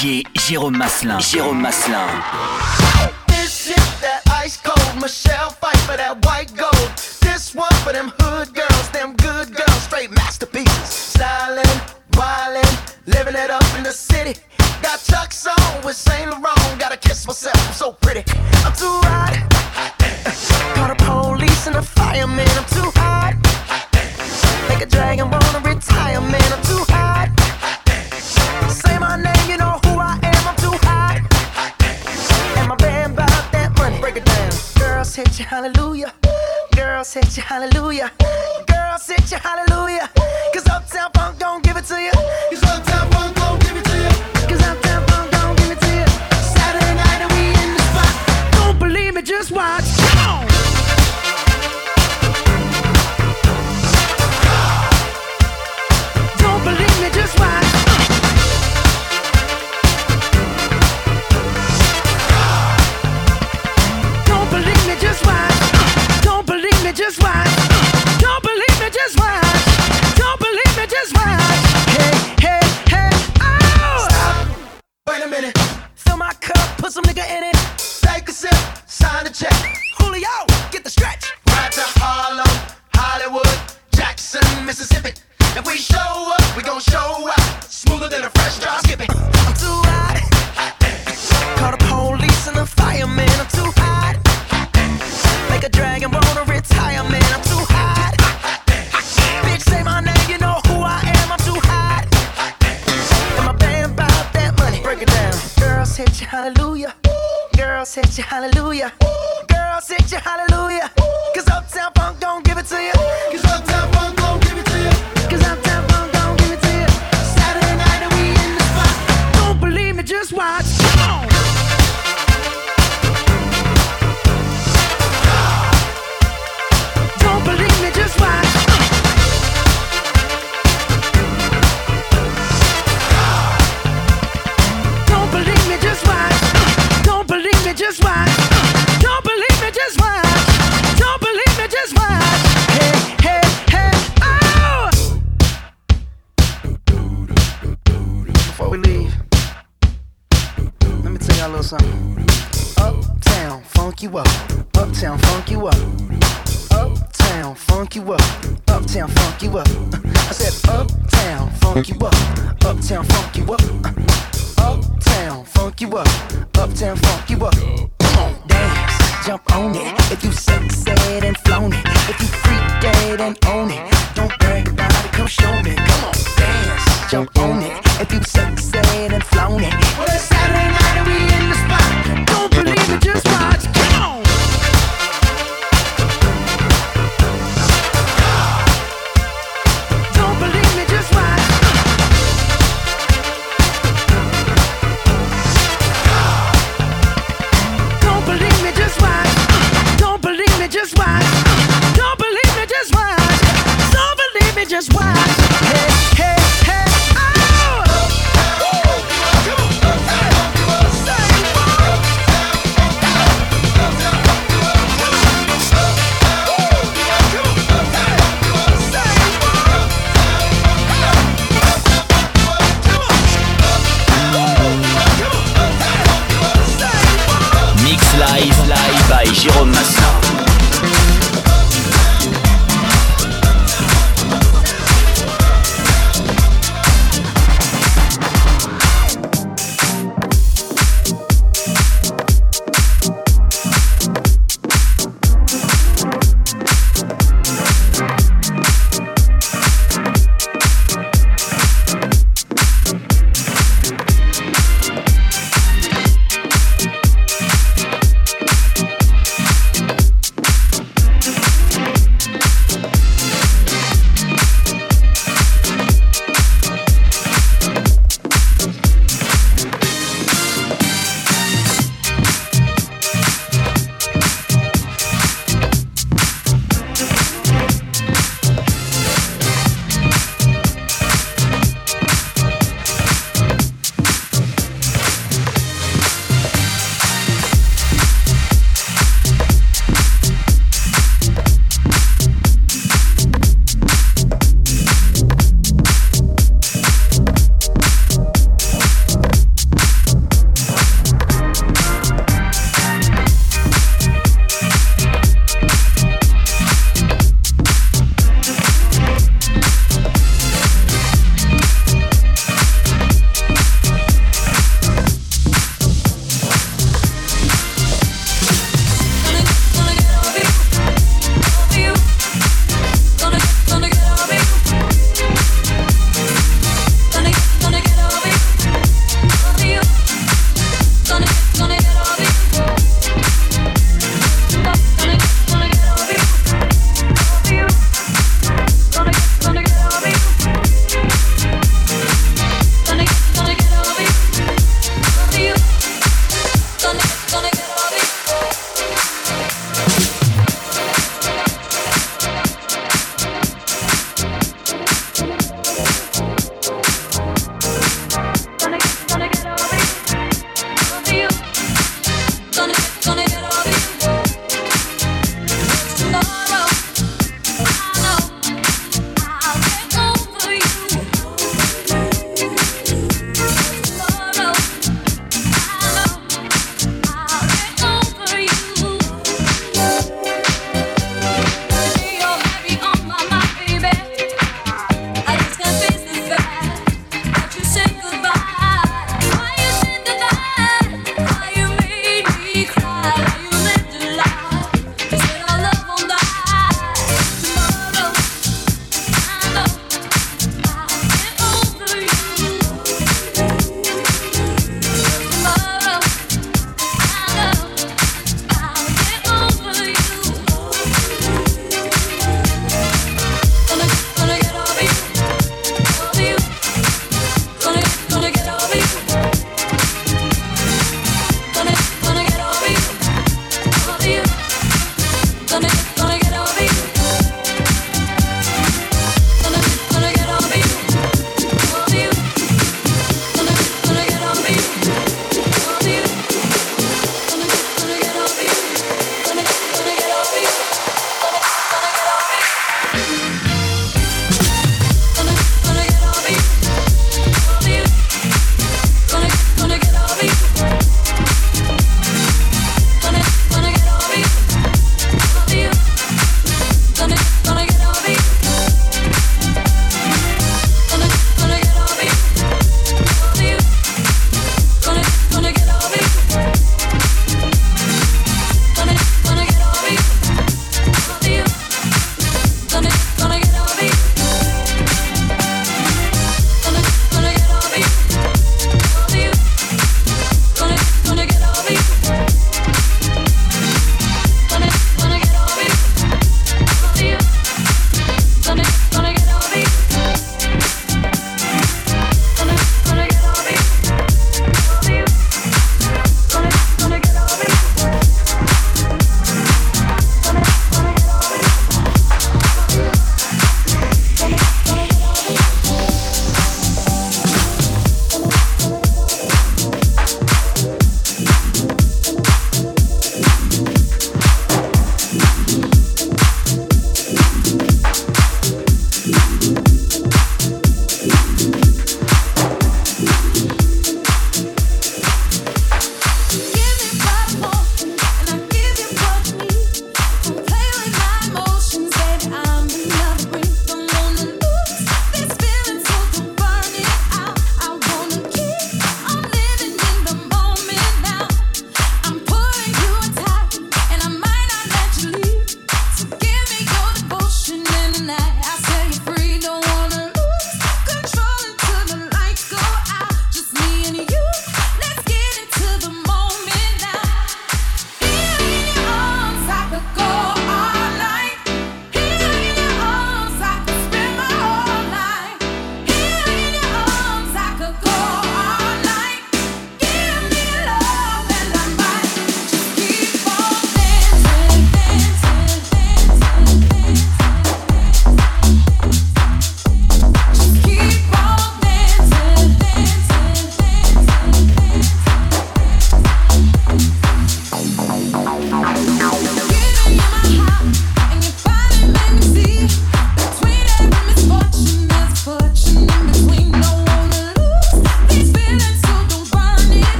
DJ Jérôme Maslin. Jérôme Maslin. This shit that ice cold. Michelle fight for that white gold. This one for them hallelujah.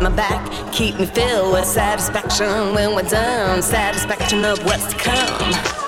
my back. Keep me filled with satisfaction when we're done. Satisfaction of what's to come.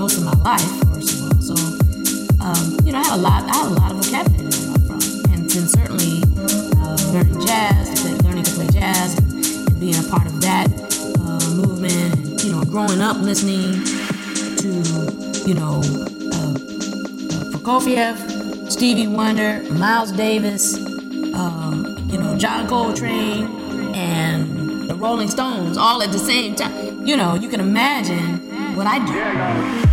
most of my life, first of all. So, um, you know, I had a lot, I had a lot of vocabulary to learn from, and then certainly uh, learning jazz, learning to play jazz, and, and being a part of that uh, movement, and you know, growing up listening to, you know, uh, uh Prokofiev, Stevie Wonder, Miles Davis, um, you know, John Coltrane, and the Rolling Stones all at the same time. You know, you can imagine what I do.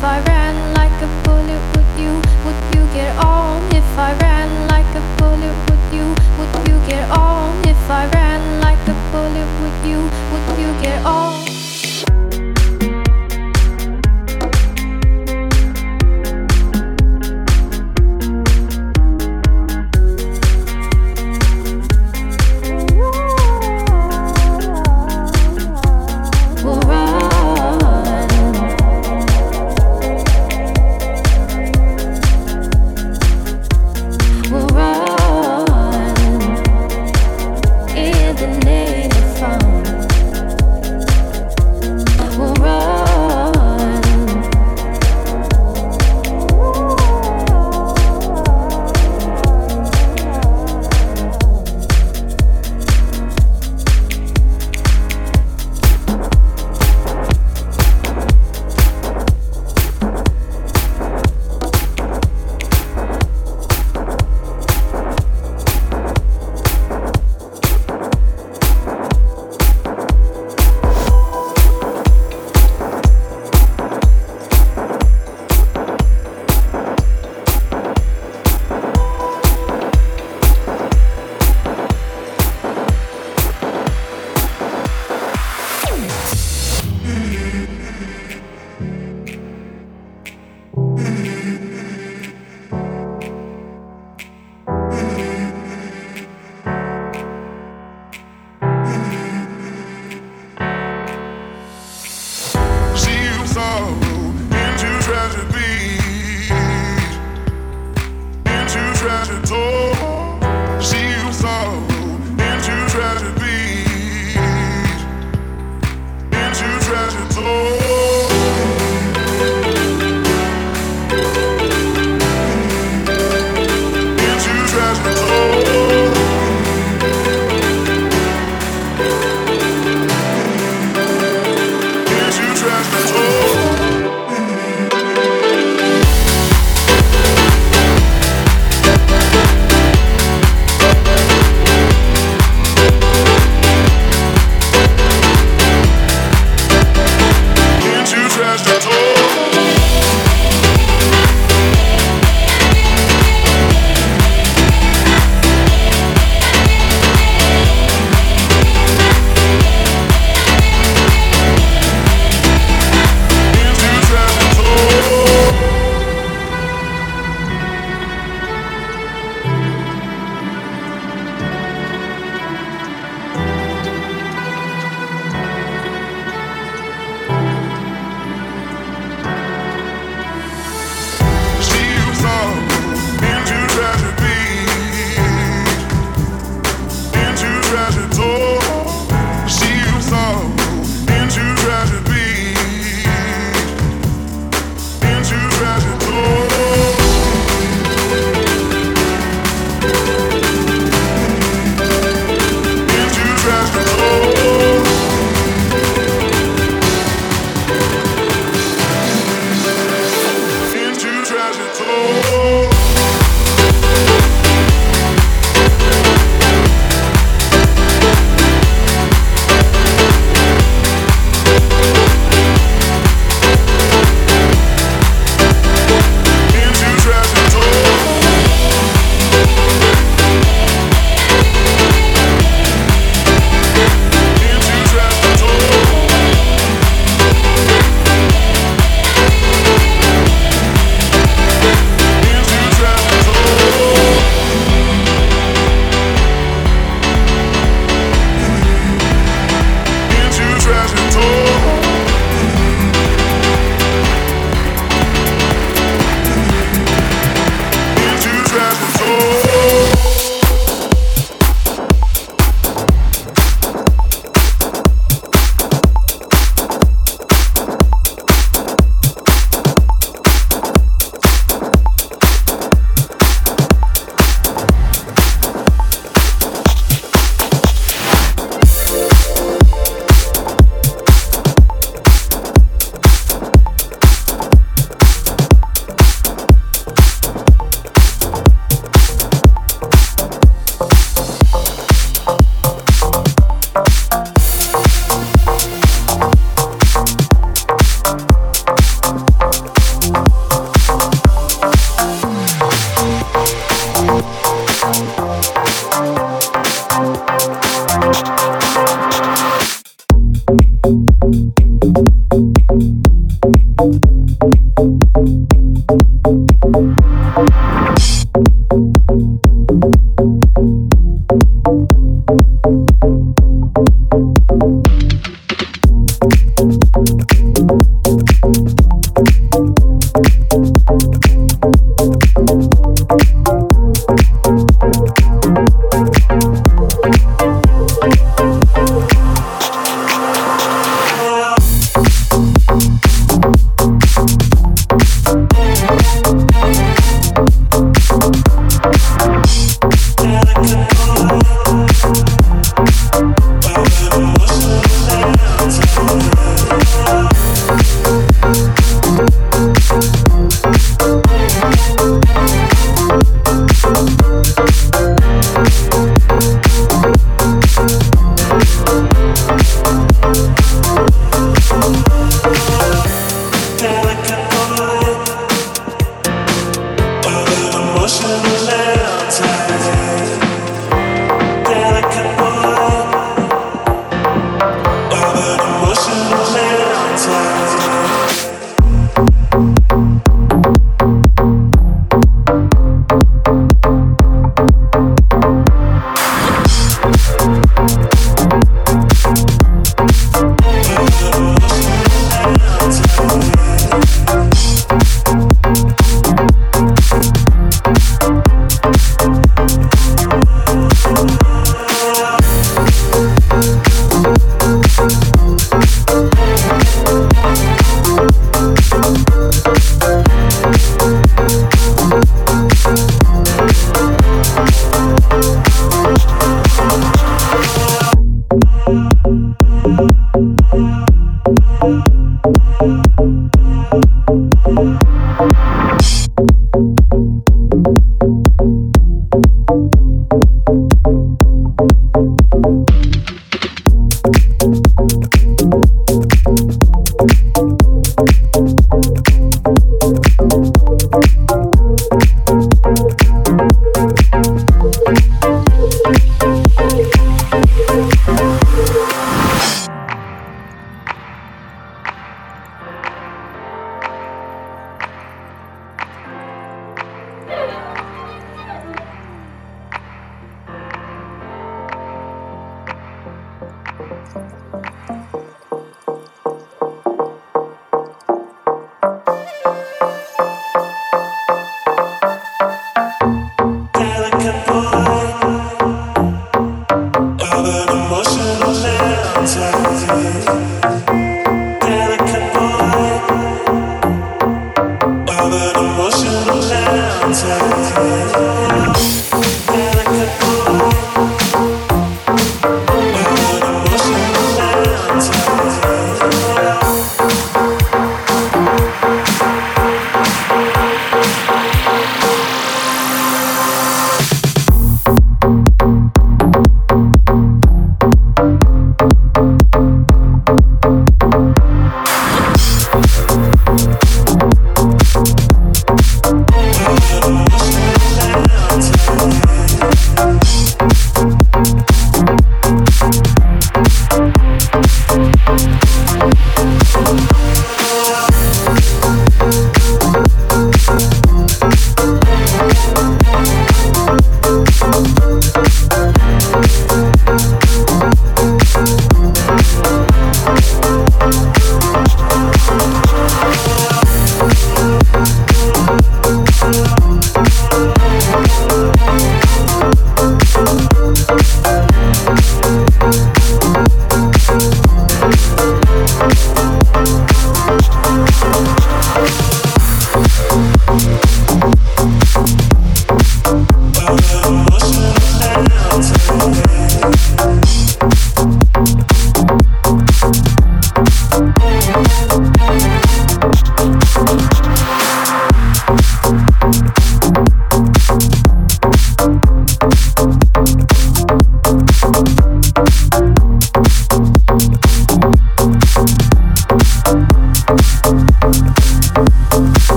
far